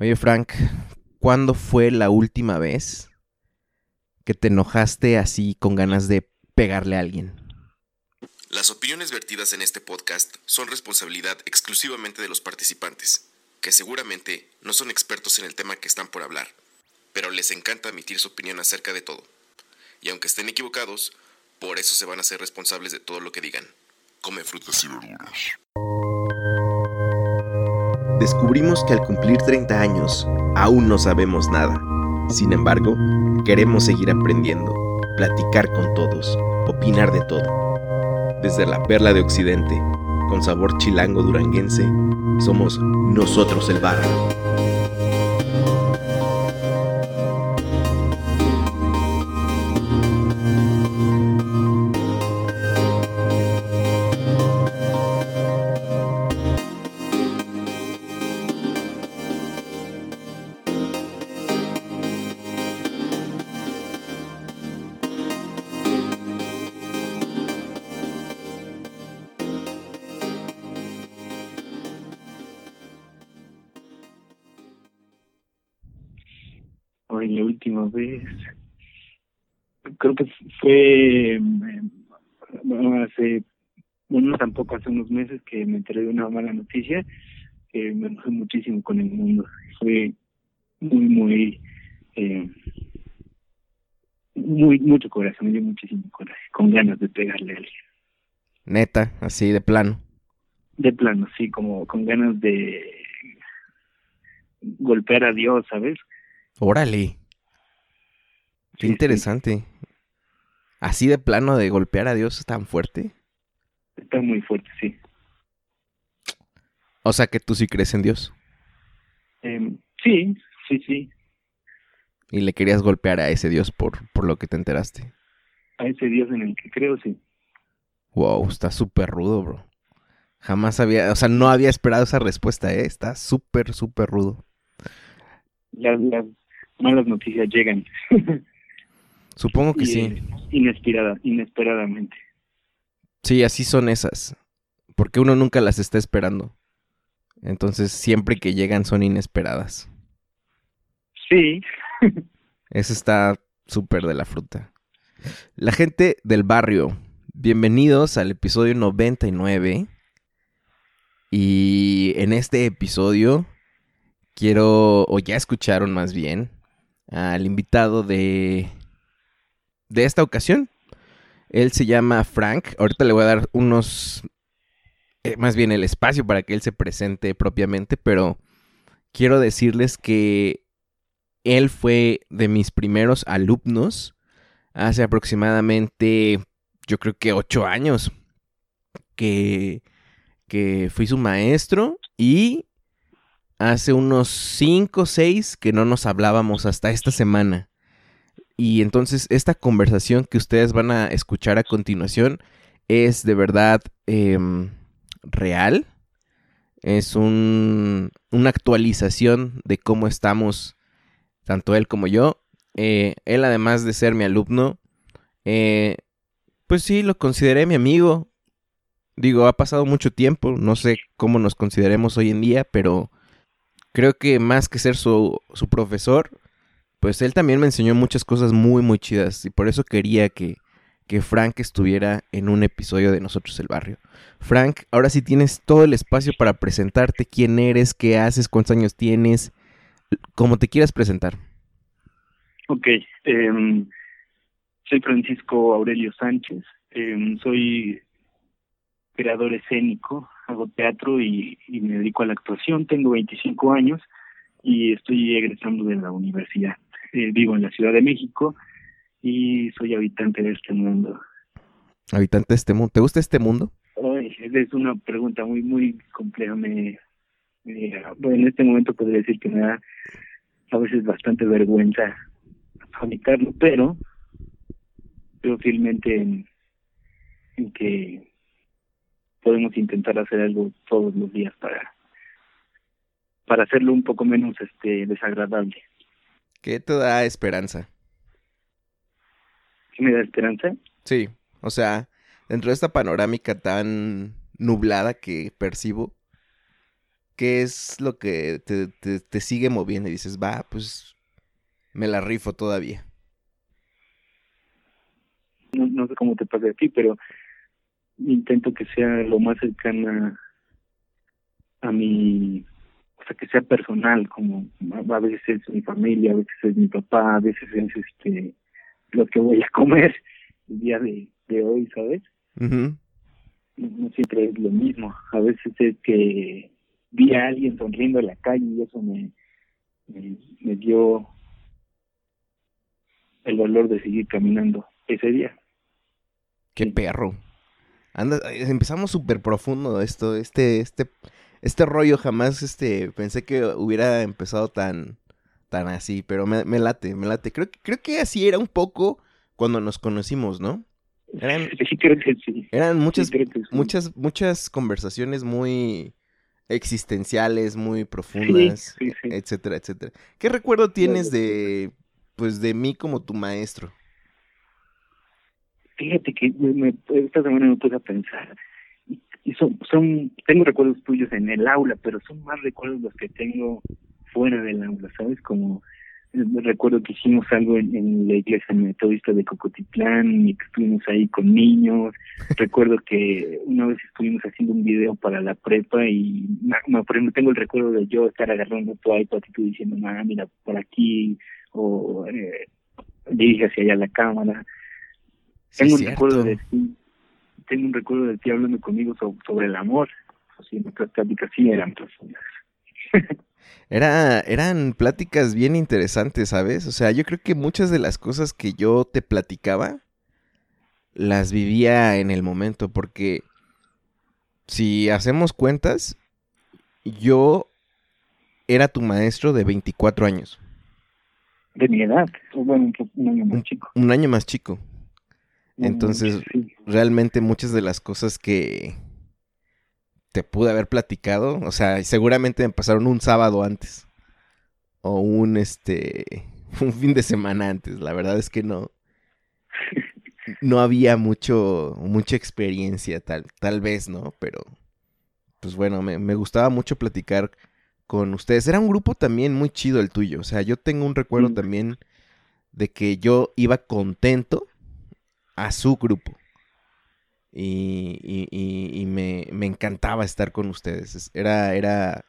Oye, Frank, ¿cuándo fue la última vez que te enojaste así con ganas de pegarle a alguien? Las opiniones vertidas en este podcast son responsabilidad exclusivamente de los participantes, que seguramente no son expertos en el tema que están por hablar, pero les encanta emitir su opinión acerca de todo. Y aunque estén equivocados, por eso se van a ser responsables de todo lo que digan. Come frutas y verduras. Descubrimos que al cumplir 30 años aún no sabemos nada. Sin embargo, queremos seguir aprendiendo, platicar con todos, opinar de todo. Desde la perla de Occidente, con sabor chilango duranguense, somos nosotros el barrio. Creo que fue bueno, hace, bueno, tampoco hace unos meses que me enteré de una mala noticia que me enojé muchísimo con el mundo. Fue muy, muy, eh, muy, mucho coraje, me dio muchísimo coraje, con ganas de pegarle a alguien. Neta, así de plano. De plano, sí, como con ganas de golpear a Dios, ¿sabes? Órale. Qué Sí, sí. Así de plano de golpear a Dios tan fuerte. Está muy fuerte, sí. O sea que tú sí crees en Dios. Eh, sí, sí, sí. Y le querías golpear a ese Dios por, por lo que te enteraste. A ese Dios en el que creo, sí. Wow, está súper rudo, bro. Jamás había, o sea, no había esperado esa respuesta, ¿eh? Está súper, súper rudo. Las, las malas noticias llegan. Supongo que Y, sí. Inesperada, inesperadamente. Sí, así son esas. Porque uno nunca las está esperando. Entonces, siempre que llegan son inesperadas. Sí, Eso está súper de la fruta. La gente del barrio, bienvenidos al episodio 99. Y en este episodio quiero, o ya escucharon más bien, al invitado de, de esta ocasión. Él se llama Frank. Ahorita le voy a dar unos, eh, más bien el espacio para que él se presente propiamente, pero quiero decirles que él fue de mis primeros alumnos hace aproximadamente, yo creo que ocho años, que, que fui su maestro y hace unos cinco o seis que no nos hablábamos hasta esta semana. Y entonces esta conversación que ustedes van a escuchar a continuación es de verdad em, real. Es un, una actualización de cómo estamos tanto él como yo. Eh, él, además de ser mi alumno, eh, pues sí, lo consideré mi amigo. Digo, ha pasado mucho tiempo, no sé cómo nos consideremos hoy en día, pero creo que más que ser su, su profesor, pues él también me enseñó muchas cosas muy, muy chidas. Y por eso quería que, que Frank estuviera en un episodio de Nosotros el Barrio. Frank, ahora sí tienes todo el espacio para presentarte quién eres, qué haces, cuántos años tienes, como te quieras presentar. ok. em, soy Francisco Aurelio Sánchez. em, soy creador escénico, hago teatro y, y me dedico a la actuación. Tengo 25 años y estoy egresando de la universidad. Eh, vivo en la Ciudad de México y soy habitante de este mundo. Habitante de este mundo. ¿Te gusta este mundo? Ay, es una pregunta muy, muy compleja. Me, me- bueno, en este momento podría decir que me da a veces bastante vergüenza habitarlo, pero creo fielmente en, en que podemos intentar hacer algo todos los días para para hacerlo un poco menos este desagradable. ¿Qué te da esperanza? ¿Qué me da esperanza? Sí, o sea, dentro de esta panorámica tan nublada que percibo, ¿qué es lo que te, te, te sigue moviendo? Y dices, va, pues me la rifo todavía. No, no sé cómo te pasa a ti, pero intento que sea lo más cercana a mi, que sea personal, como a veces es mi familia, a veces es mi papá, a veces es este lo que voy a comer el día de, de hoy, ¿sabes? Ujú. No, no siempre es lo mismo. A veces es que vi a alguien sonriendo en la calle y eso me, me, me dio el valor de seguir caminando ese día. Qué Sí. perro. Anda, eh, empezamos súper profundo esto, este, este, este rollo jamás, este, pensé que hubiera empezado tan, tan así, pero me, me late, me late. Creo, que- creo que así era un poco cuando nos conocimos, ¿no? Eran, Sí, creo que sí. eran muchas, Sí, creo que sí. muchas, muchas conversaciones muy existenciales, muy profundas, sí, sí. etcétera, etcétera. ¿Qué recuerdo tienes de, pues, de mí como tu maestro? Fíjate que me, me- esta semana me puse a pensar y, son, son, tengo recuerdos tuyos en el aula, pero son más recuerdos los que tengo fuera del aula, ¿sabes? Como eh, recuerdo que hicimos algo en, en la iglesia metodista de Cocotitlán y que estuvimos ahí con niños. recuerdo que una vez estuvimos haciendo un video para la prepa y por ejemplo tengo el recuerdo de yo estar agarrando tu iPad y tú diciendo, ah, mira, por aquí, o eh, dirige hacia allá la cámara Sí, tengo un recuerdo de ti, tengo un recuerdo de ti hablando conmigo so- sobre el amor. Así, nuestras pláticas sí eran profundas. Era, eran pláticas bien interesantes, ¿sabes? O sea, yo creo que muchas de las cosas que yo te platicaba las vivía en el momento, porque si hacemos cuentas, yo era tu maestro de 24 años, De mi edad, o bueno, un, po- un año más chico. un año más chico. Entonces, sí. realmente muchas de las cosas que te pude haber platicado, o sea, seguramente me pasaron un sábado antes o un este un fin de semana antes. La verdad es que no no había mucho mucha experiencia tal tal vez, ¿no? Pero pues bueno, me, me gustaba mucho platicar con ustedes. Era un grupo también muy chido el tuyo, o sea, yo tengo un recuerdo Mm. también de que yo iba contento a su grupo. Y, y- y- y me, me encantaba estar con ustedes. Es- Era, era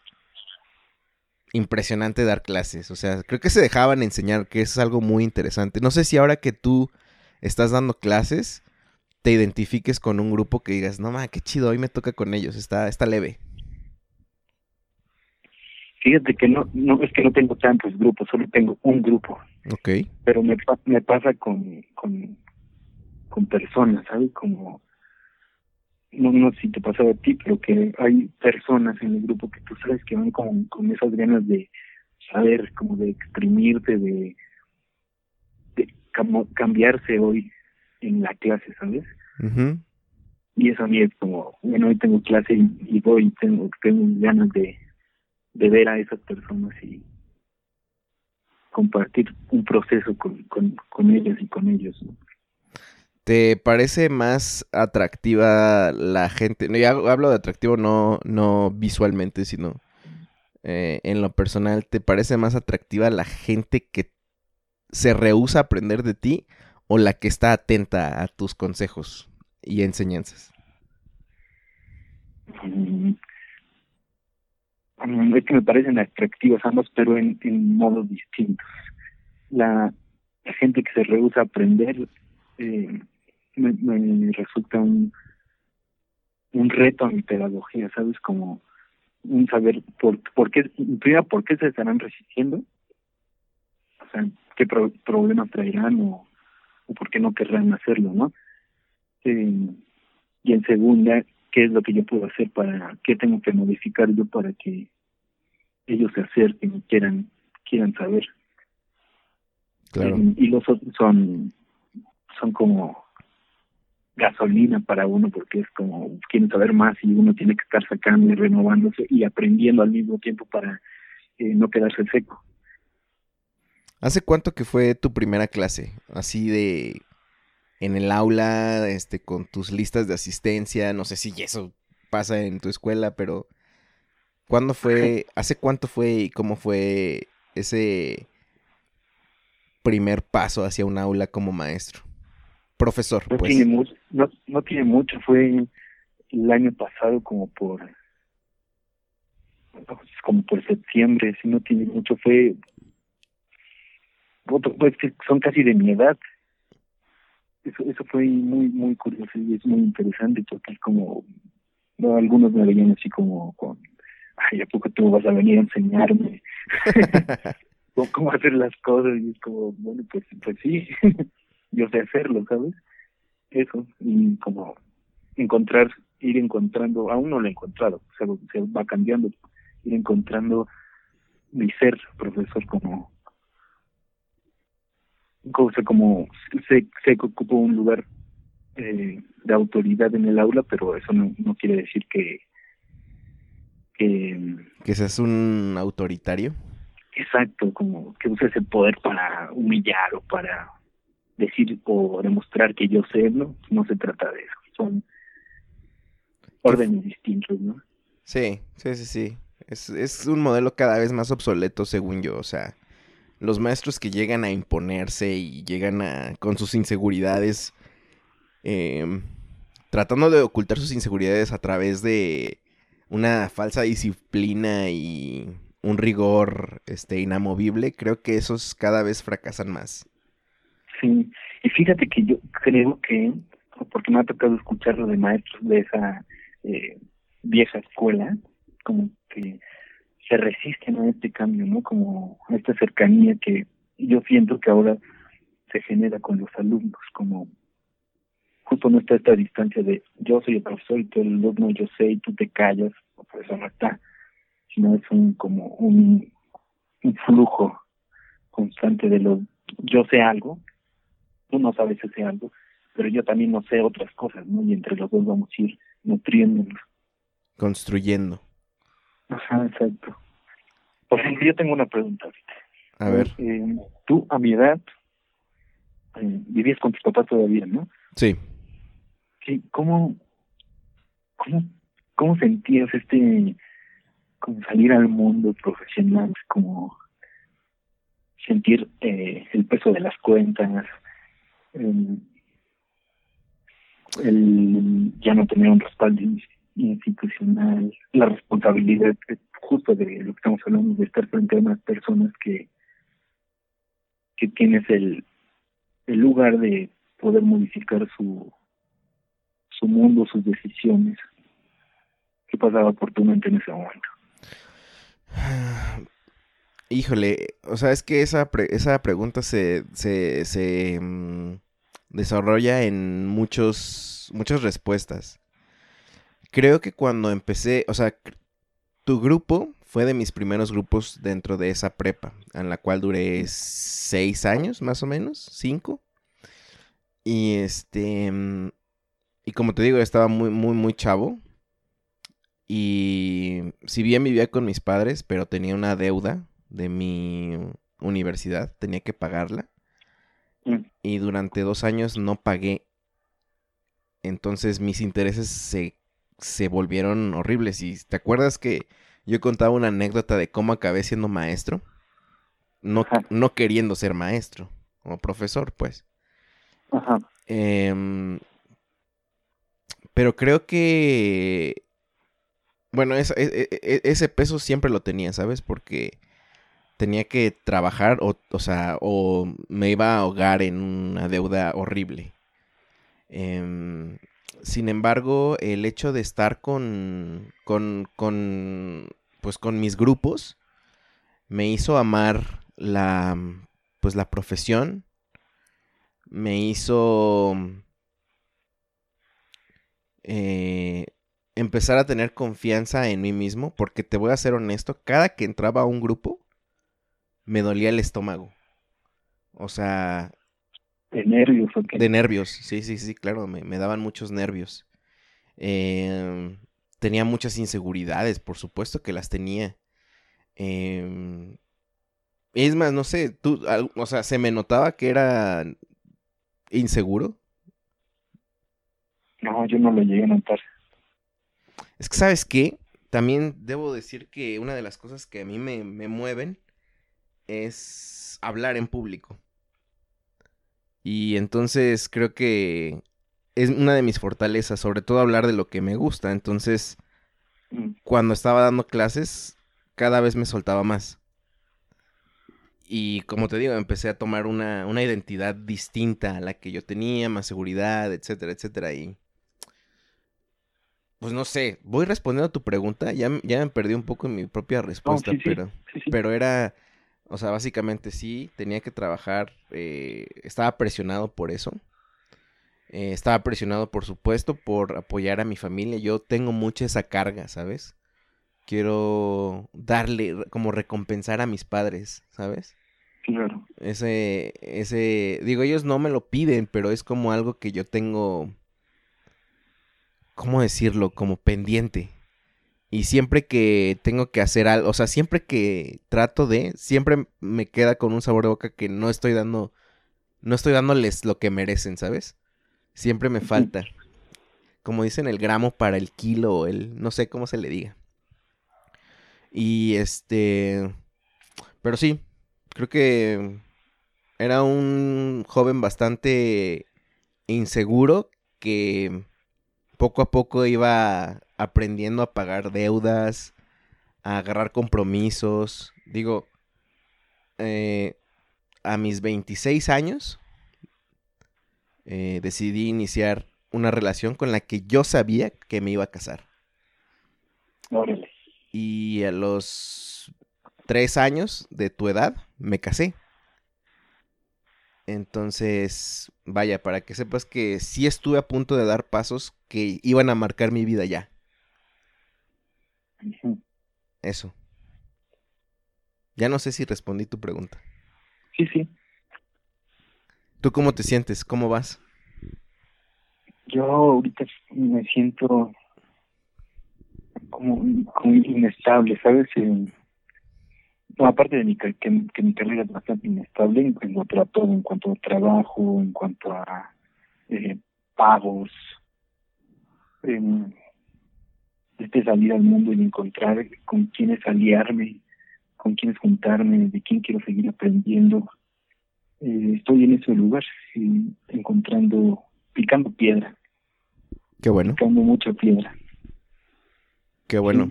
impresionante dar clases. O sea, creo que se dejaban enseñar, que es algo muy interesante. No sé si ahora que tú estás dando clases, te identifiques con un grupo que digas, no, ma, qué chido, hoy me toca con ellos, está, está leve. Fíjate que no, no es que no tengo tantos grupos, solo tengo un grupo, Ok. pero me pasa con, con, con personas, ¿sabes? Como, no, no sé si te pasaba a ti, pero que hay personas en el grupo que tú sabes que van con, con esas ganas de saber, como de exprimirte, de, de camo- cambiarse hoy en la clase, ¿sabes? Ujú. y eso a mí es como, bueno, hoy tengo clase y, y voy y tengo, tengo ganas de, de ver a esas personas y compartir un proceso con, con, con ellas y con ellos. ¿no? ¿Te parece más atractiva la gente? No, ya hablo de atractivo no, no visualmente, sino eh, en lo personal. ¿Te parece más atractiva la gente que se rehúsa aprender de ti o la que está atenta a tus consejos y enseñanzas? Mm, mm, es que me parecen atractivas ambas, pero en, modos distintos. La, gente que se rehúsa aprender eh, me, me resulta un, un reto a mi pedagogía, ¿sabes? Como un saber por, por qué, primero, por qué se estarán resistiendo, o sea, qué pro- problemas traerán o, o por qué no querrán hacerlo, ¿no? Eh, y en segunda, qué es lo que yo puedo hacer para, qué tengo que modificar yo para que ellos se acerquen y quieran, quieran saber. Claro. Eh, y los otros son, son como gasolina para uno porque es como quieren saber más y uno tiene que estar sacando y renovándose y aprendiendo al mismo tiempo para eh, no quedarse seco. ¿Hace cuánto que fue tu primera clase? Así de en el aula, este, con tus listas de asistencia, no sé si eso pasa en tu escuela, pero ¿Cuándo fue, hace cuánto fue y cómo fue ese primer paso hacia un aula como maestro? Profesor, no pues. Tiene mucho, no, no tiene mucho, fue el año pasado como por como por septiembre, si no tiene mucho, fue pues son casi de mi edad. Eso, eso fue muy, muy curioso y es muy interesante porque es como, no, algunos me veían así como con, ay, ¿a poco tú vas a venir a enseñarme cómo hacer las cosas? Y es como, bueno, pues, pues sí, yo sé hacerlo, ¿sabes? Eso, y como encontrar, ir encontrando, aún no lo he encontrado, se, se va cambiando, ir encontrando mi ser profesor como como sé, sé que ocupo un lugar eh, de autoridad en el aula, pero eso no, no quiere decir que, que... Que seas un autoritario. Exacto, como que uses el poder para humillar o para decir o demostrar que yo sé, ¿no? No se trata de eso, son órdenes distintos, ¿no? Sí, sí, sí, sí. Es, es un modelo cada vez más obsoleto, según yo, o sea los maestros que llegan a imponerse y llegan a, con sus inseguridades, em, tratando de ocultar sus inseguridades a través de una falsa disciplina y un rigor este, inamovible, creo que esos cada vez fracasan más. Sí, y fíjate que yo creo que, porque me ha tocado escucharlo de maestros de esa eh, vieja escuela, como que se resisten a este cambio, ¿no? Como a esta cercanía que yo siento que ahora se genera con los alumnos, como justo no está esta distancia de yo soy el profesor y tú el alumno, yo sé y tú te callas, pues eso no está, sino es un como un, un flujo constante de lo yo sé algo, tú no sabes ese algo, pero yo también no sé otras cosas, ¿no? Y entre los dos vamos a ir nutriéndonos. Construyendo. Ajá, exacto. Por ejemplo, yo tengo una pregunta. A ver. Eh, tú, a mi edad, eh, vivías con tus papás todavía, ¿no? Sí. Sí, ¿cómo, cómo, cómo sentías este, como salir al mundo profesional, como sentir eh, el peso de las cuentas, el, ya no tener un respaldo institucional, la responsabilidad justo de lo que estamos hablando, de estar frente a unas personas que, que tienes el, el lugar de poder modificar su, su mundo, sus decisiones. ¿Qué pasaba por tu mente en ese momento? Híjole, o sea, es que esa, esa pregunta se, se, se mm, desarrolla en muchos, muchas respuestas. Creo que cuando empecé, o sea, tu grupo fue de mis primeros grupos dentro de esa prepa, en la cual duré seis años, más o menos, cinco. Y este, mm, y como te digo, estaba muy, muy, muy chavo. Y si bien vivía con mis padres, pero tenía una deuda de mi universidad, tenía que pagarla. Mm. Y durante dos años no pagué. Entonces mis intereses se se volvieron horribles. Y te acuerdas que yo contaba una anécdota de cómo acabé siendo maestro, no, no queriendo ser maestro, como profesor, pues. Ajá. Em, pero creo que, bueno, e, e, e, ese peso siempre lo tenía, ¿sabes? Porque tenía que trabajar, o, o sea, o me iba a ahogar en una deuda horrible. Eh, sin embargo, el hecho de estar con, con, con, pues con mis grupos me hizo amar la, pues la profesión, me hizo eh, empezar a tener confianza en mí mismo, porque te voy a ser honesto, cada que entraba a un grupo, me dolía el estómago. O sea, de nervios, ¿o De nervios, sí, sí, sí, claro, me, daban muchos nervios. Em, tenía muchas inseguridades, por supuesto que las tenía. Eh, es más, no sé, tú, o sea, se me notaba que era inseguro. No, yo no lo llegué a notar. Es que, ¿sabes qué? también debo decir que una de las cosas que a mí me, me mueven es hablar en público. Y entonces creo que es una de mis fortalezas, sobre todo hablar de lo que me gusta. Entonces, Mm. cuando estaba dando clases, cada vez me soltaba más. Y como te digo, empecé a tomar una, una identidad distinta a la que yo tenía, más seguridad, etcétera, etcétera. Y pues no sé, voy respondiendo a tu pregunta. Ya, ya me perdí un poco en mi propia respuesta, sí. pero, Sí, sí. pero era, o sea, básicamente sí, tenía que trabajar, eh, estaba presionado por eso. Eh, estaba presionado, por supuesto, por apoyar a mi familia. Yo tengo mucha esa carga, ¿sabes? Quiero darle, como recompensar a mis padres, ¿sabes? Claro. Ese, ese, digo, ellos no me lo piden, pero es como algo que yo tengo, ¿cómo decirlo? Como pendiente. Y siempre que tengo que hacer algo, o sea, siempre que trato de, siempre me queda con un sabor de boca que no estoy dando, no estoy dándoles lo que merecen, ¿sabes? Siempre me falta. Como dicen, el gramo para el kilo, el, no sé cómo se le diga. Y este, pero sí, creo que era un joven bastante inseguro que poco a poco iba aprendiendo a pagar deudas, a agarrar compromisos. Digo, eh, a mis 26 años eh, decidí iniciar una relación con la que yo sabía que me iba a casar. Órale. Y a los tres años de tu edad me casé. Entonces, vaya, para que sepas que sí estuve a punto de dar pasos que iban a marcar mi vida ya. Eso. Ya no sé si respondí tu pregunta. Sí, sí. ¿Tú cómo te sientes? ¿Cómo vas? Yo ahorita me siento como, como inestable, ¿sabes? Eh, no, aparte de mi, que, que mi carrera es bastante inestable en, en cuanto a todo, en cuanto a trabajo, en cuanto a eh, pagos, em, este salir al mundo y encontrar con quiénes aliarme, con quiénes juntarme, de quién quiero seguir aprendiendo. Eh, estoy en ese lugar, y encontrando, picando piedra, Qué bueno, picando mucha piedra. qué bueno.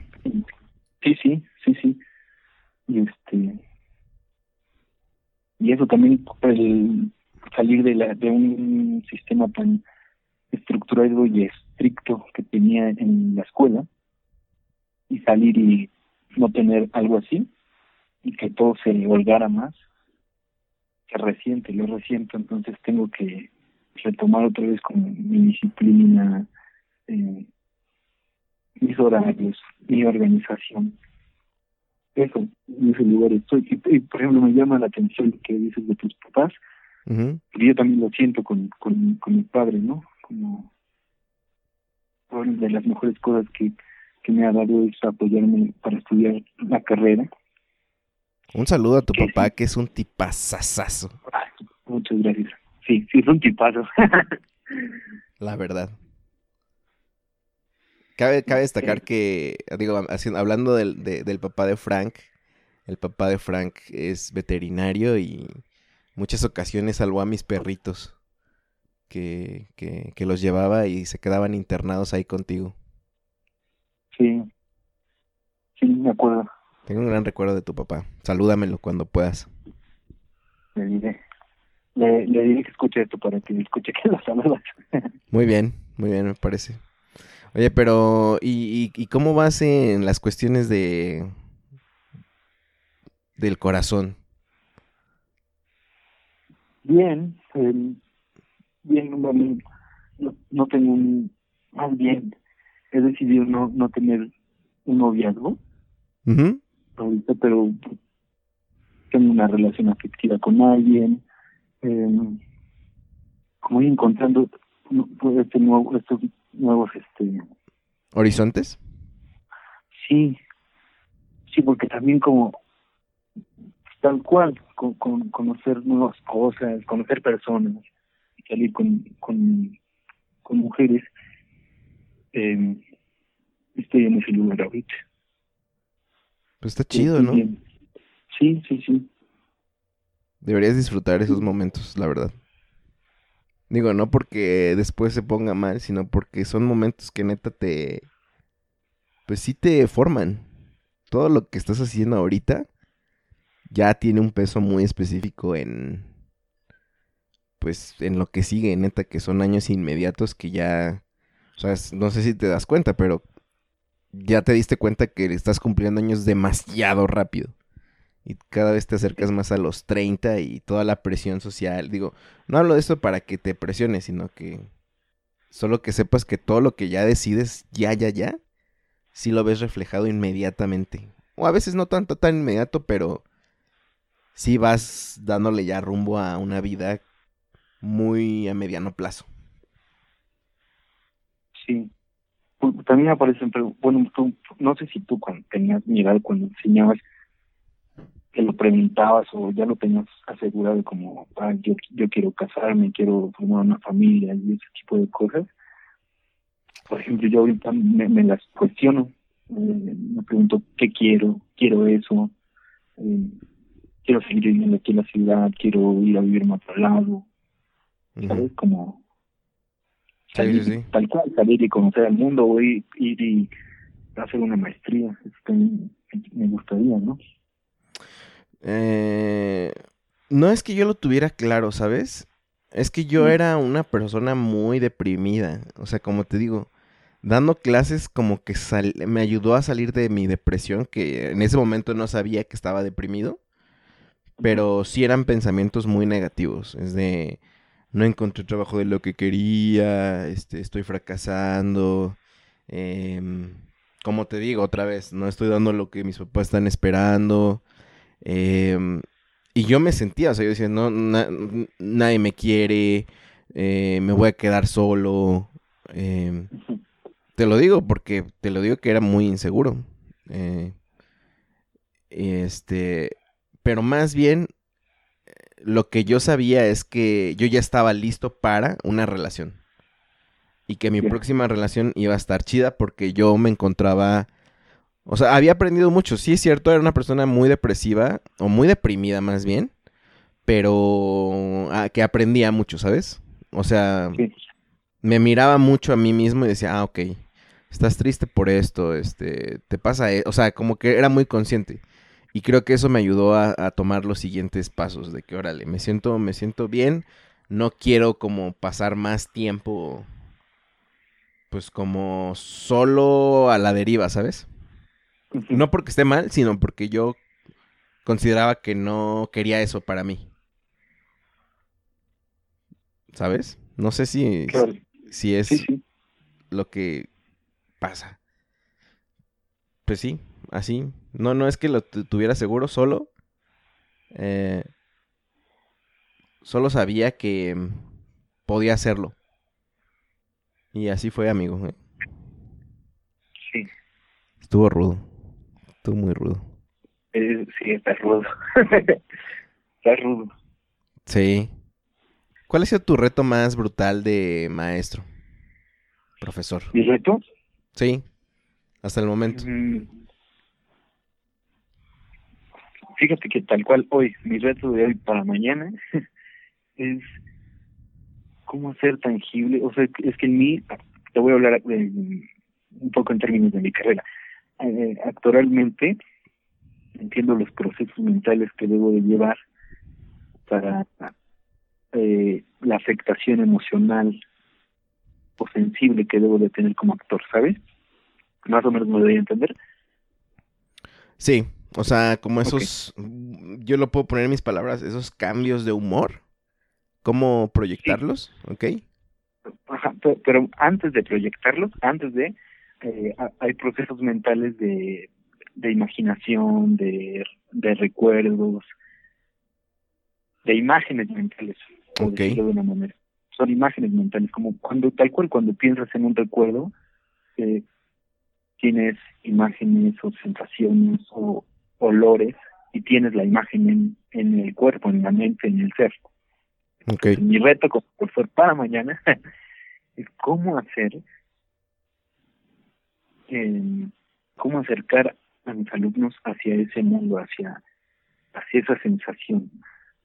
Sí, sí, sí, sí. Y este y eso también el salir de la de un sistema tan estructurado y estricto que tenía en la escuela y salir y no tener algo así y que todo se holgara más se resiente, lo resiento, entonces tengo que retomar otra vez como mi disciplina, eh, mis horarios, mi organización. Eso, en ese lugar estoy. Y, y, por ejemplo, me llama la atención lo que dices de tus papás, Ujú. porque yo también lo siento con, con, con mi padre, ¿no? Como una de las mejores cosas que, que me ha dado es apoyarme para estudiar la carrera. Un saludo a tu papá, sí. que es un tipazazazo, muchas gracias. Sí, sí, son tipazos. la verdad. Cabe, cabe destacar que, digo, hablando del, de- del papá de Frank, el papá de Frank es veterinario y muchas ocasiones salvó a mis perritos que, que, que los llevaba y se quedaban internados ahí contigo. Sí, sí, me acuerdo. Tengo un gran recuerdo de tu papá. Salúdamelo cuando puedas. Le diré. Le, le diré que escuche esto para que escuche que lo saludas. Muy bien, muy bien, me parece. Oye, pero ¿y, y, y cómo vas en las cuestiones de del corazón? Bien, eh, bien, no, no, no tengo un, más bien, he decidido no, no tener un noviazgo ahorita, pero tengo una relación afectiva con alguien, eh, como ir encontrando pues, este nuevo, estos nuevos, este, ¿Horizontes? sí, sí, porque también como tal cual, con, con conocer nuevas cosas, conocer personas, salir con, con, con mujeres, eh, estoy en ese lugar ahorita. Pues está chido, ¿no? Sí, sí, sí. Deberías disfrutar esos momentos, la verdad. Digo, no porque después se ponga mal, sino porque son momentos que neta te... Pues sí te forman. Todo lo que estás haciendo ahorita ya tiene un peso muy específico en... Pues en lo que sigue, neta, que son años inmediatos que ya... O sea, no sé si te das cuenta, pero ya te diste cuenta que estás cumpliendo años demasiado rápido y cada vez te acercas más a los 30 y toda la presión social. Digo, no hablo de eso para que te presiones, sino que solo que sepas que todo lo que ya decides, ya, ya, ya, sí lo ves reflejado inmediatamente. O a veces no tanto tan inmediato, pero sí vas dándole ya rumbo a una vida muy a mediano plazo. Sí. También aparecen, bueno, tú, no sé si tú cuando tenías mi cuando enseñabas, que lo preguntabas o ya lo tenías asegurado como, ah, yo, yo quiero casarme, quiero formar una familia y ese tipo de cosas. Por ejemplo, yo ahorita me, me las cuestiono, eh, me pregunto qué quiero, quiero eso, eh, quiero seguir viviendo aquí en la ciudad, quiero ir a vivir en otro lado, ¿sabes? Como salir, tal cual, salir y conocer el mundo, o ir, ir y hacer una maestría, es me gustaría, ¿no? Eh, no es que yo lo tuviera claro, ¿sabes? Es que yo era una persona muy deprimida. O sea, como te digo, dando clases como que me ayudó a salir de mi depresión, que en ese momento no sabía que estaba deprimido. Pero sí eran pensamientos muy negativos. Es de, no encontré trabajo de lo que quería, este, estoy fracasando. Em, como te digo otra vez, no estoy dando lo que mis papás están esperando. Em, y yo me sentía, o sea, yo decía, no, nadie me quiere, eh, me voy a quedar solo. Em, te lo digo porque te lo digo que era muy inseguro. Eh, este, pero más bien lo que yo sabía es que yo ya estaba listo para una relación. Y que mi próxima relación iba a estar chida porque yo me encontraba o sea, había aprendido mucho. Sí, es cierto, era una persona muy depresiva, o muy deprimida más bien, pero ah, que aprendía mucho, ¿sabes? O sea, me miraba mucho a mí mismo y decía, ah, ok, estás triste por esto, este, te pasa, e-". o sea, como que era muy consciente. Y creo que eso me ayudó a, a, tomar los siguientes pasos, de que, órale, me siento, me siento bien, no quiero como pasar más tiempo, pues como solo a la deriva, ¿sabes? No porque esté mal, sino porque yo consideraba que no quería eso para mí. ¿Sabes? No sé si, si es lo que pasa. Pues sí, así. No, no es que lo tuviera seguro, solo. Eh, solo sabía que podía hacerlo. Y así fue, amigo. ¿eh? Sí. Estuvo rudo muy rudo. sí, está rudo. está rudo. Sí. ¿Cuál ha sido tu reto más brutal de maestro? Profesor. ¿Mi reto? Sí, hasta el momento. Mm. Fíjate que tal cual hoy, mi reto de hoy para mañana es cómo hacer tangible, o sea, es que en mí, te voy a hablar un poco en términos de mi carrera, eh, actualmente entiendo los procesos mentales que debo de llevar para eh, la afectación emocional o sensible que debo de tener como actor, ¿sabes? Más o menos me doy a entender. Sí, o sea, como esos, yo lo puedo poner en mis palabras, esos cambios de humor, ¿cómo proyectarlos? ¿Ok? Ajá, pero antes de proyectarlos, antes de eh, hay procesos mentales de, de imaginación, de, de recuerdos, de imágenes mentales, de una manera. Son imágenes mentales, como cuando, tal cual, cuando piensas en un recuerdo, eh, tienes imágenes o sensaciones o olores y tienes la imagen en, en el cuerpo, en la mente, en el ser. Okay. mi reto como profesor para mañana es cómo hacer cómo acercar a mis alumnos hacia ese mundo, hacia, hacia esa sensación.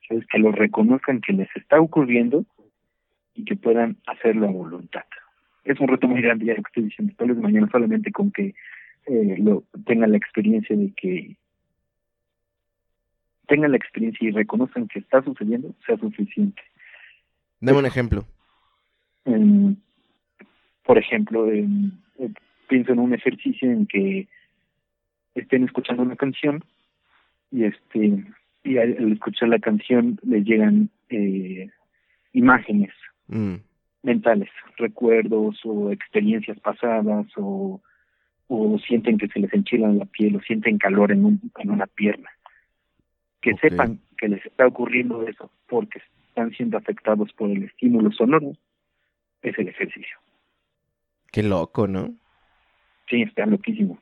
¿Sabes? Que lo reconozcan que les está ocurriendo y que puedan hacerlo a voluntad. Es un reto muy grande ya lo que estoy diciendo. Tal vez mañana solamente con que eh, lo tengan la experiencia de que tengan la experiencia y reconozcan que está sucediendo, sea suficiente. Dame un ejemplo. por ejemplo, pienso en un ejercicio en que estén escuchando una canción y este y al, escuchar la canción les llegan eh, imágenes mm. mentales, recuerdos o experiencias pasadas o, o sienten que se les enchila la piel o sienten calor en, un, en una pierna. Que sepan que les está ocurriendo eso porque están siendo afectados por el estímulo sonoro, es el ejercicio. Qué loco, ¿no? Sí, está loquísimo.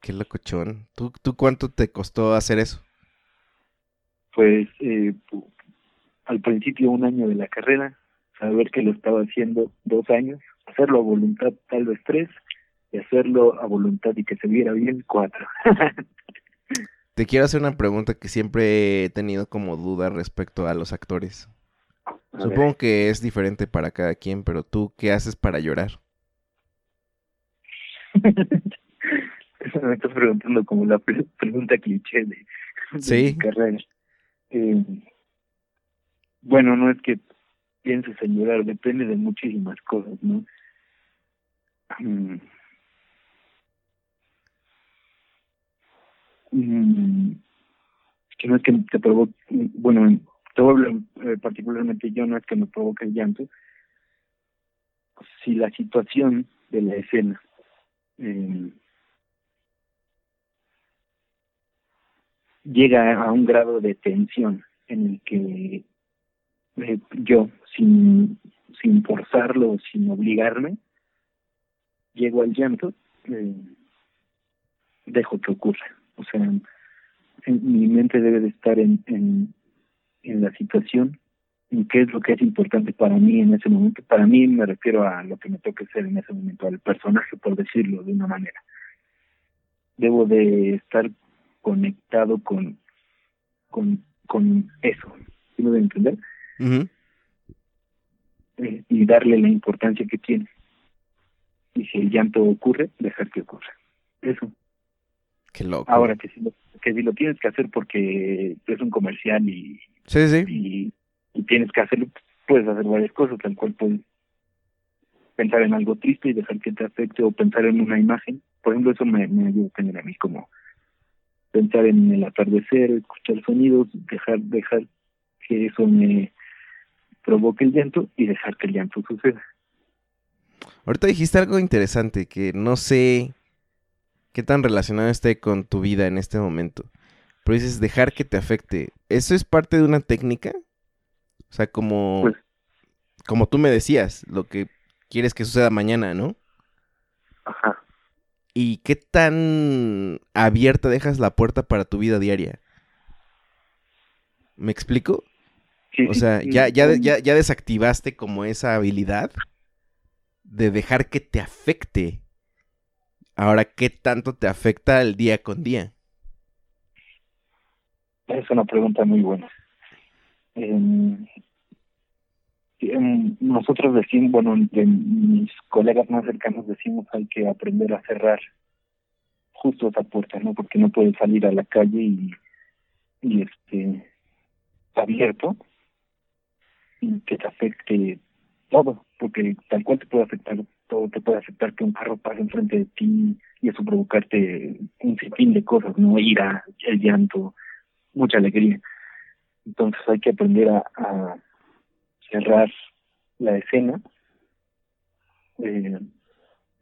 Qué locochón. ¿Tú, ¿Tú cuánto te costó hacer eso? Pues eh, al principio un año de la carrera, saber que lo estaba haciendo dos años, hacerlo a voluntad tal vez tres, y hacerlo a voluntad y que se viera bien cuatro. te quiero hacer una pregunta que siempre he tenido como duda respecto a los actores. Supongo que es diferente para cada quien, pero tú, ¿qué haces para llorar? me estás preguntando como la pregunta cliché de, ¿Sí? carrera. Eh, bueno, no es que pienses en llorar, depende de muchísimas cosas, ¿no? Que no es que te provoque, bueno, te eh, particularmente yo, no es que me provoque el llanto, si la situación de la escena eh, llega a un grado de tensión en el que eh, yo, sin, sin forzarlo, sin obligarme, llego al llanto, eh, dejo que ocurra. O sea, mi mente debe de estar en, en, en la situación, en qué es lo que es importante para mí en ese momento. Para mí me refiero a lo que me toque ser en ese momento, al personaje, por decirlo de una manera. Debo de estar conectado con, con, con eso, ¿sí me debe entender? Eh, y darle la importancia que tiene. Y si el llanto ocurre, dejar que ocurra. Eso. Qué loco. Ahora, que si, lo, que si lo tienes que hacer porque es un comercial y, sí, sí. y, y tienes que hacerlo, puedes hacer varias cosas, tal cual puedes pensar en algo triste y dejar que te afecte o pensar en una imagen. Por ejemplo, eso me, me ayuda a tener a mí como pensar en el atardecer, escuchar sonidos, dejar, dejar que eso me provoque el llanto y dejar que el llanto suceda. Ahorita dijiste algo interesante que no sé qué tan relacionado esté con tu vida en este momento. Pero dices dejar que te afecte. ¿Eso es parte de una técnica? O sea, como, pues como tú me decías, lo que quieres que suceda mañana, ¿no? Ajá y qué tan abierta dejas la puerta para tu vida diaria. ¿Me explico? o sea, ya, ya, ya, ya desactivaste como esa habilidad de dejar que te afecte. Ahora, ¿qué tanto te afecta el día con día? Es una pregunta muy buena. Em, nosotros decimos, bueno, de mis colegas más cercanos decimos hay que aprender a cerrar justo esa puerta, ¿no? Porque no puedes salir a la calle y, y este abierto y que te afecte todo, porque tal cual te puede afectar todo, te puede afectar que un carro pase enfrente de ti y eso provocarte un sinfín de cosas, no ira, el llanto, mucha alegría. Entonces hay que aprender a cerrar la escena, eh,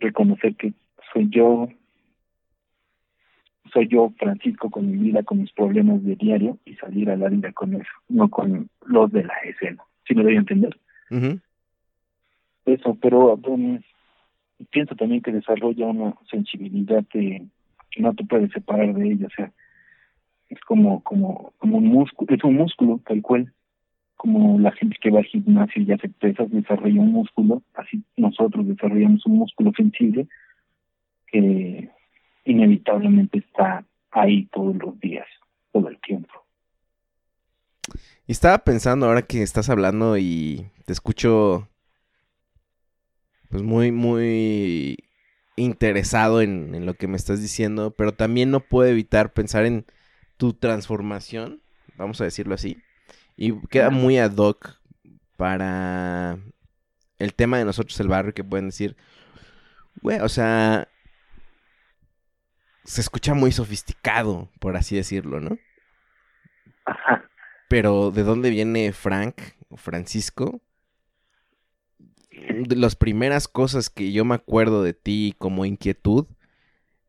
reconocer que soy yo, soy yo, Francisco, con mi vida, con mis problemas de diario y salir a la vida con eso, no con los de la escena. Si me doy a entender? Eso, pero pienso también que desarrolla una sensibilidad que no te puedes separar de ella, o sea, es como como como un músculo, es un músculo tal cual como la gente que va al gimnasio y hace pesas desarrolla un músculo, así nosotros desarrollamos un músculo sensible que, inevitablemente está ahí todos los días, todo el tiempo. Y estaba pensando ahora que estás hablando y te escucho pues muy, muy interesado en, en, lo que me estás diciendo, pero también no puedo evitar pensar en tu transformación, vamos a decirlo así, y queda muy ad hoc para el tema de nosotros, el barrio, que pueden decir, güey, o sea, se escucha muy sofisticado, por así decirlo, ¿no? Ajá. Pero ¿de dónde viene Frank o Francisco? De las primeras cosas que yo me acuerdo de ti como inquietud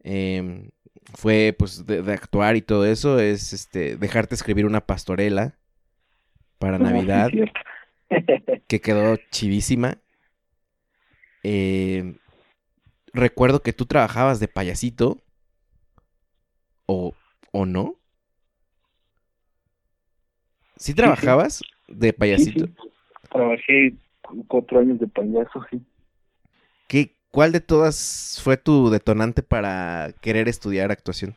eh, fue pues de, de, actuar y todo eso es este dejarte escribir una pastorela para Navidad que quedó chivísima. Eh, recuerdo que tú trabajabas de payasito o, o no. ¿Sí trabajabas de payasito? Sí, sí. Trabajé cuatro años de payaso, sí. ¿Qué, ¿Cuál de todas fue tu detonante para querer estudiar actuación?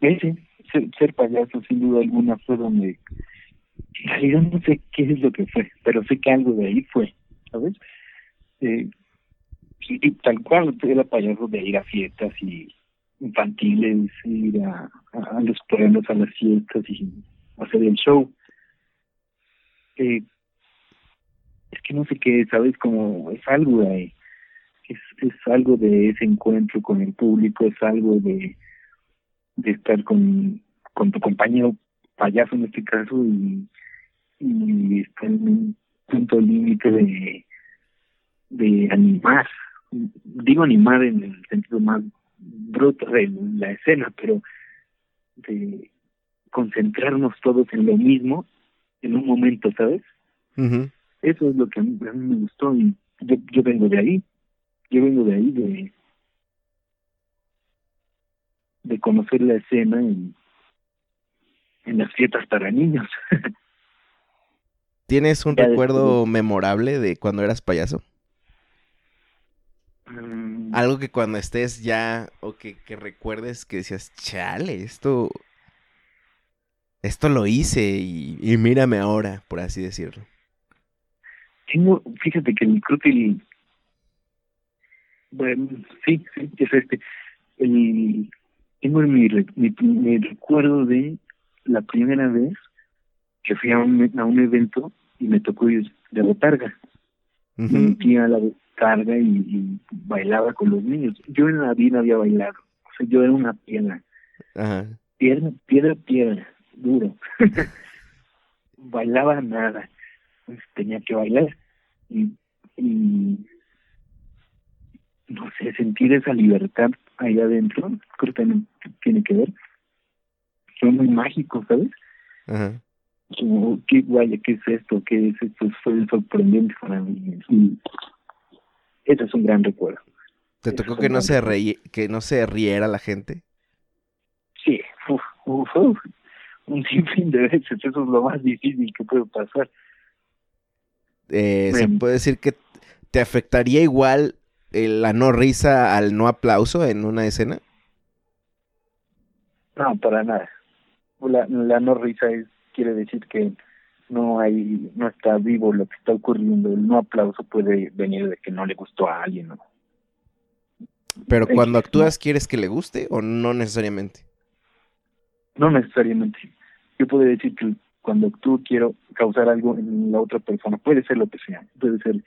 Sí, sí. Ser, ser payaso, sin duda alguna, fue donde... En realidad no sé qué es lo que fue, pero sé que algo de ahí fue, ¿sabes? Eh, y, y tal cual, era payaso de ir a fiestas y infantiles, ir a, a, a los pueblos, a las fiestas y hacer el show. Eh, es que no sé qué, ¿sabes? Como es algo de ahí. Es, es algo de ese encuentro con el público, es algo de, de estar con, con tu compañero payaso en este caso y, estar en un punto límite de, de animar. Digo animar en el sentido más bruto de la escena, pero de concentrarnos todos en lo mismo en un momento, ¿sabes? Uh. Eso es lo que a mí, a mí, me gustó y yo, yo vengo de ahí, yo vengo de ahí de de conocer la escena en, en las fiestas para niños. ¿Tienes un ya recuerdo después... memorable de cuando eras payaso? Um, Algo que cuando estés ya o que, que recuerdes que decías, chale, esto esto lo hice y, y, mírame ahora, por así decirlo. Tengo, fíjate que el, bueno, sí, sí, es este, el, tengo mi, mi, mi, recuerdo de la primera vez que fui a un, a un evento y me tocó ir de botarga. Uh -huh. Me metí a la botarga y, y, bailaba con los niños. Yo en la vida había bailado, o sea, yo era una piedra. Piedra, piedra, piedra duro. Bailaba nada. Pues tenía que bailar. Y, y no sé, sentir esa libertad ahí adentro, creo que también tiene que ver. Fue muy mágico, ¿sabes? Ajá. Como, qué guay, ¿qué es esto? ¿Qué es esto? Fue sorprendente para mí. Y ese es un gran recuerdo. ¿Te tocó que no, se reí, que no se riera la gente? Sí, uf, uf, uf un sinfín de veces, eso es lo más difícil que puede pasar. Eh, ¿Se puede decir que te afectaría igual eh, la no risa al no aplauso en una escena? No, para nada. La, la no risa es, quiere decir que no hay, no está vivo lo que está ocurriendo. El no aplauso puede venir de que no le gustó a alguien. ¿no? Pero cuando actúas, ¿quieres que le guste o no necesariamente? no necesariamente. Yo puedo decir que cuando actúo quiero causar algo en la otra persona, puede ser lo que sea, puede ser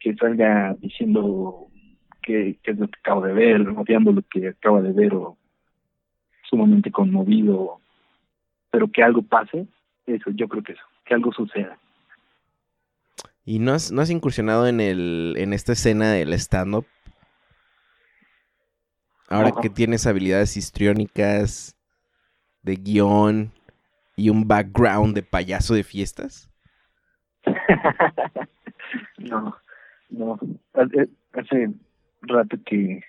que salga diciendo que, que es lo que acabo de ver, odiando lo que acaba de ver o sumamente conmovido, pero que algo pase, eso, yo creo que eso, que algo suceda. ¿Y no has, no has incursionado en el en esta escena del stand-up? Ahora Ajá. que tienes habilidades histriónicas, de guion y un background de payaso de fiestas? no, no. Hace, rato que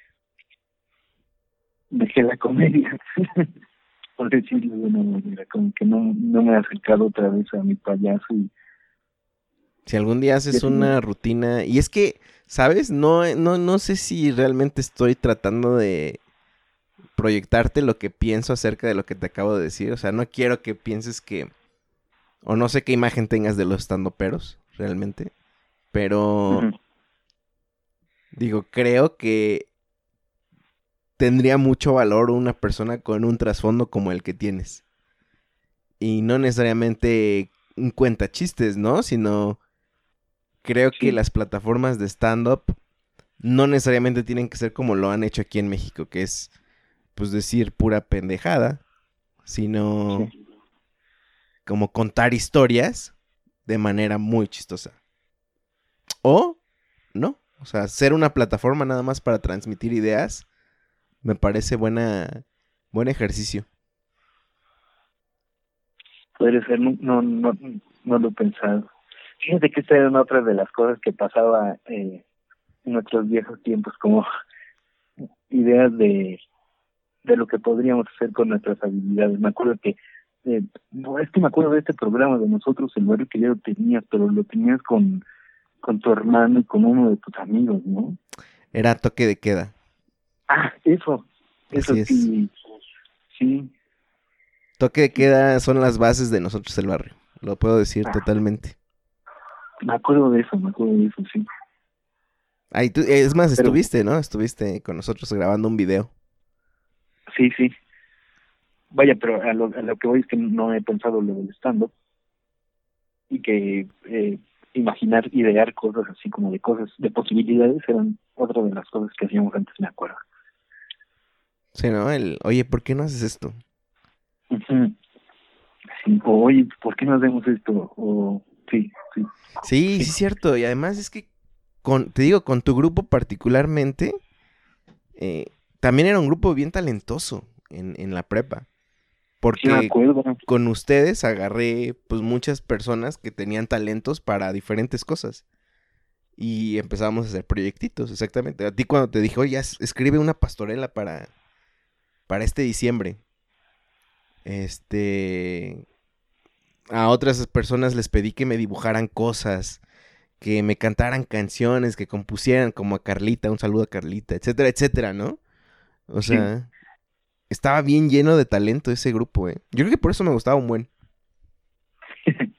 dejé la comedia, por decirlo de una manera, como que no, no me he acercado otra vez a mi payaso y si algún día haces una rutina, y es que, ¿sabes? No, no, no sé si realmente estoy tratando de proyectarte lo que pienso acerca de lo que te acabo de decir. O sea, no quiero que pienses que... O no sé qué imagen tengas de los peros, realmente. Pero... Digo, creo que tendría mucho valor una persona con un trasfondo como el que tienes. Y no necesariamente un cuenta chistes, ¿no? Sino creo que las plataformas de stand-up no necesariamente tienen que ser como lo han hecho aquí en México, que es pues decir pura pendejada, sino como contar historias de manera muy chistosa. O no, o sea, ser una plataforma nada más para transmitir ideas me parece buena buen ejercicio. Podría ser, no, no, no, no lo he pensado. Fíjate que esta era otra de las cosas que pasaba eh, en nuestros viejos tiempos, como ideas de de lo que podríamos hacer con nuestras habilidades. Me acuerdo que, eh, no, es que me acuerdo de este programa de nosotros, el barrio que ya lo tenías, pero lo tenías con, con tu hermano y con uno de tus amigos, ¿no? Era toque de queda. Ah, eso, eso sí, sí. Toque de queda son las bases de nosotros el barrio, lo puedo decir ah. totalmente. Me acuerdo de eso, me acuerdo de eso, sí. Ahí tú, es más, estuviste, ¿no? Estuviste con nosotros grabando un video. Sí, sí. Vaya, pero a lo, a lo que voy es que no he pensado lo del stand y que eh, imaginar, idear cosas así como de cosas, de posibilidades eran otra de las cosas que hacíamos antes, me acuerdo. Sí, ¿no? El, oye, ¿por qué no haces esto? sí, o, oye, ¿por qué no hacemos esto? O, sí, sí. Sí, sí, es cierto. Y además es que, con, te digo, con tu grupo particularmente, eh, también era un grupo bien talentoso en, en la prepa. Porque con ustedes agarré pues muchas personas que tenían talentos para diferentes cosas. Y empezamos a hacer proyectitos, exactamente. A ti cuando te dije, oye, escribe una pastorela para, para este diciembre. Este... A otras personas les pedí que me dibujaran cosas, que me cantaran canciones, que compusieran como a Carlita, un saludo a Carlita, etcétera, etcétera, ¿no? O sea, estaba bien lleno de talento ese grupo, ¿eh? Yo creo que por eso me gustaba un buen.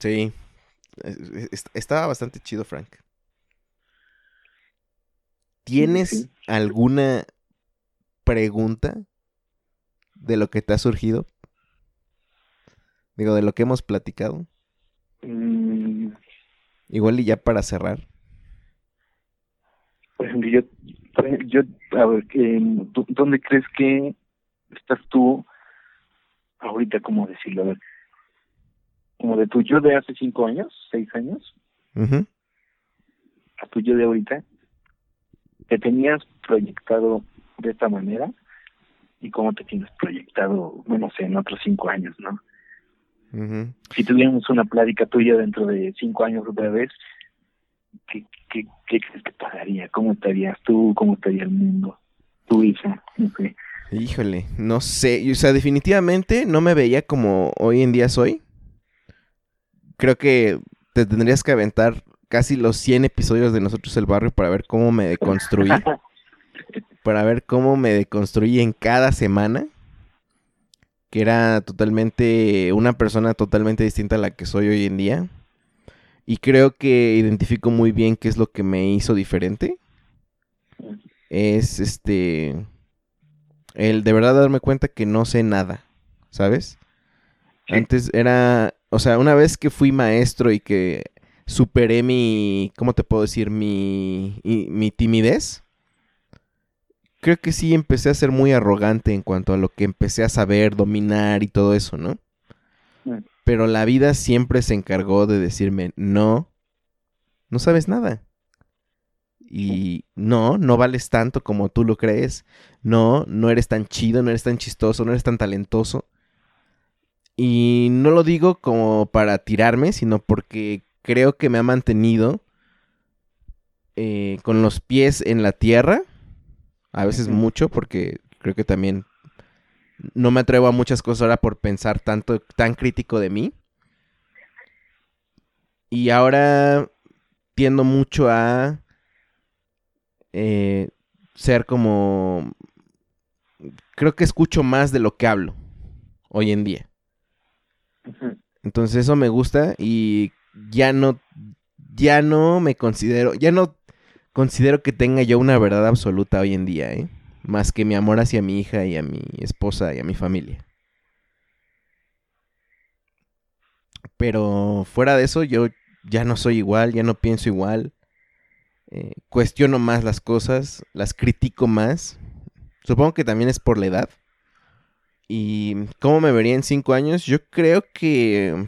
Sí. Estaba bastante chido, Frank. ¿Tienes alguna pregunta de lo que te ha surgido? Digo, de lo que hemos platicado. Mm. Igual y ya para cerrar. Por ejemplo, yo yo, a ver, ¿dónde crees que estás tú ahorita, cómo decirlo? A ver, como de tu yo de hace cinco años, seis años, a tu yo de ahorita, te tenías proyectado de esta manera y cómo te tienes proyectado, bueno, sé, en otros cinco años, ¿no? Si tuviéramos una plática tuya dentro de cinco años otra vez, ¿qué, qué, qué crees que pasaría? ¿Cómo estarías tú? ¿Cómo estaría el mundo? Tu hija, Híjole, no sé. O sea, definitivamente no me veía como hoy en día soy. Creo que te tendrías que aventar casi los 100 episodios de Nosotros el Barrio para ver cómo me deconstruí. para ver cómo me deconstruí en cada semana. Que era totalmente una persona totalmente distinta a la que soy hoy en día. Y creo que identifico muy bien qué es lo que me hizo diferente. Es este. El de verdad darme cuenta que no sé nada. ¿Sabes? Antes era. O sea, una vez que fui maestro y que superé mi. ¿Cómo te puedo decir? Mi. mi timidez. Creo que sí empecé a ser muy arrogante en cuanto a lo que empecé a saber, dominar y todo eso, ¿no? Pero la vida siempre se encargó de decirme, no, no sabes nada. Y no, no vales tanto como tú lo crees. No, no eres tan chido, no eres tan chistoso, no eres tan talentoso. Y no lo digo como para tirarme, sino porque creo que me ha mantenido eh, con los pies en la tierra. A veces mucho, porque creo que también no me atrevo a muchas cosas ahora por pensar tanto, tan crítico de mí. Y ahora tiendo mucho a eh, ser como... Creo que escucho más de lo que hablo hoy en día. Entonces eso me gusta y ya no, ya no me considero, ya no considero que tenga yo una verdad absoluta hoy en día, ¿eh? Más que mi amor hacia mi hija y a mi esposa y a mi familia. Pero fuera de eso, yo ya no soy igual, ya no pienso igual. Eh, cuestiono más las cosas, las critico más. Supongo que también es por la edad. ¿Y cómo me vería en cinco años? Yo creo que...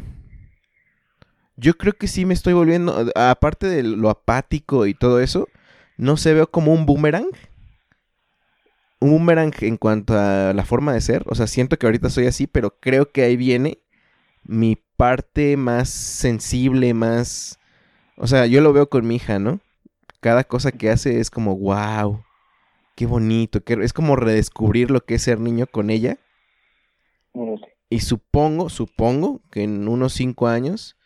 Yo creo que sí me estoy volviendo... Aparte de lo apático y todo eso, no se veo como un boomerang. Un boomerang en cuanto a la forma de ser. O sea, siento que ahorita soy así, pero creo que ahí viene mi parte más sensible, más... O sea, yo lo veo con mi hija, ¿no? Cada cosa que hace es como, wow, qué bonito. Es como redescubrir lo que es ser niño con ella. Y supongo, supongo que en unos cinco años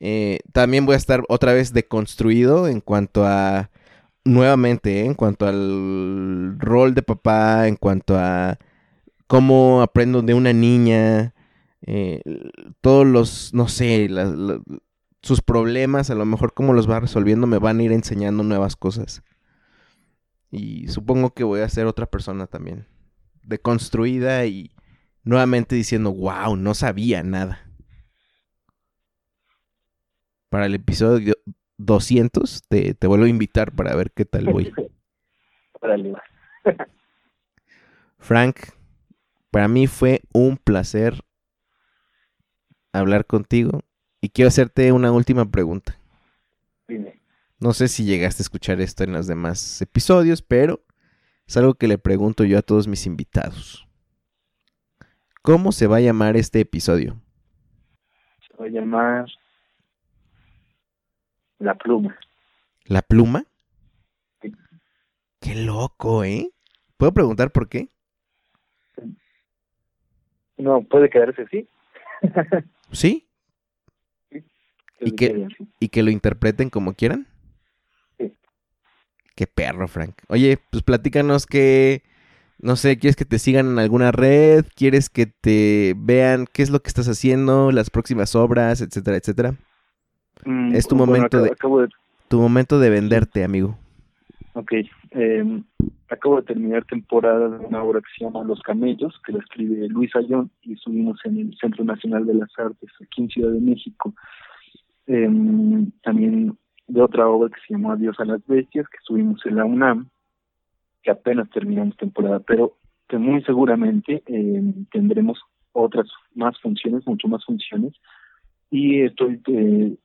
eh, también voy a estar otra vez deconstruido en cuanto a, nuevamente, eh, en cuanto al rol de papá, en cuanto a cómo aprendo de una niña, eh, todos los, no sé, sus problemas, a lo mejor cómo los va resolviendo, me van a ir enseñando nuevas cosas. Y supongo que voy a ser otra persona también, deconstruida y nuevamente diciendo, wow, no sabía nada. Para el episodio 200 te, te vuelvo a invitar para ver qué tal voy. Frank, para mí fue un placer hablar contigo y quiero hacerte una última pregunta. No sé si llegaste a escuchar esto en los demás episodios, pero es algo que le pregunto yo a todos mis invitados. ¿Cómo se va a llamar este episodio? Se va a llamar La Pluma. ¿La Pluma? Qué loco, ¿eh? ¿Puedo preguntar por qué? No, puede quedarse así. ¿Sí? ¿Y, que, ¿Y que lo interpreten como quieran? Sí. Qué perro, Frank. Oye, pues platícanos que, no sé, ¿quieres que te sigan en alguna red? ¿Quieres que te vean qué es lo que estás haciendo, las próximas obras, etcétera, etcétera? Mm, es tu momento de, tu momento de venderte, amigo. Ok, eh, acabo de terminar temporada de una obra que se llama Los Camellos, que la escribe Luis Ayón y subimos en el Centro Nacional de las Artes aquí en Ciudad de México. Eh, también de otra obra que se llama Adiós a las Bestias, que subimos en la UNAM, que apenas terminamos temporada, pero que muy seguramente eh, tendremos otras más funciones, mucho más funciones, y estoy eh,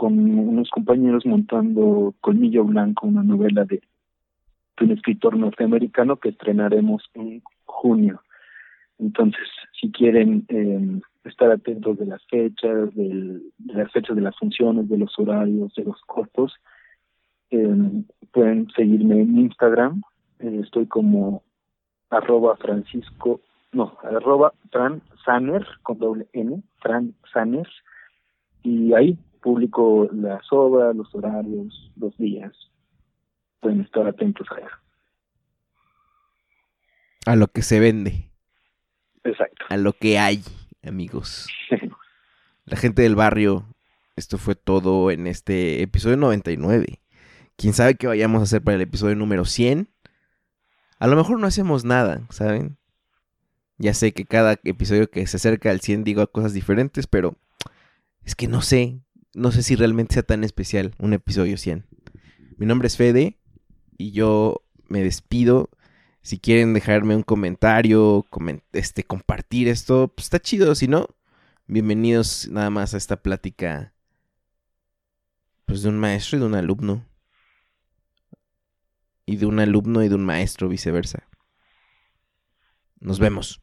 con unos compañeros montando Colmillo Blanco, una novela de, un escritor norteamericano que estrenaremos en junio. Entonces, si quieren eh, estar atentos de las fechas, de las fechas de las funciones, de los horarios, de los costos, eh, pueden seguirme en Instagram. Eh, estoy como arroba francisco, no, arroba fran con doble n, fran y ahí publico las obras, los horarios, los días. Pueden estar atentos a eso. A lo que se vende. Exacto. A lo que hay, amigos. La gente del barrio, esto fue todo en este episodio 99. Quién sabe qué vayamos a hacer para el episodio número 100. A lo mejor no hacemos nada, ¿saben? Ya sé que cada episodio que se acerca al 100 digo cosas diferentes, pero es que no sé no sé si realmente sea tan especial un episodio 100. Mi nombre es Fede y yo me despido. Si quieren dejarme un comentario, este, compartir esto, pues está chido. Si no, bienvenidos nada más a esta plática pues de un maestro y de un alumno. Y de un alumno y de un maestro, viceversa. Nos vemos.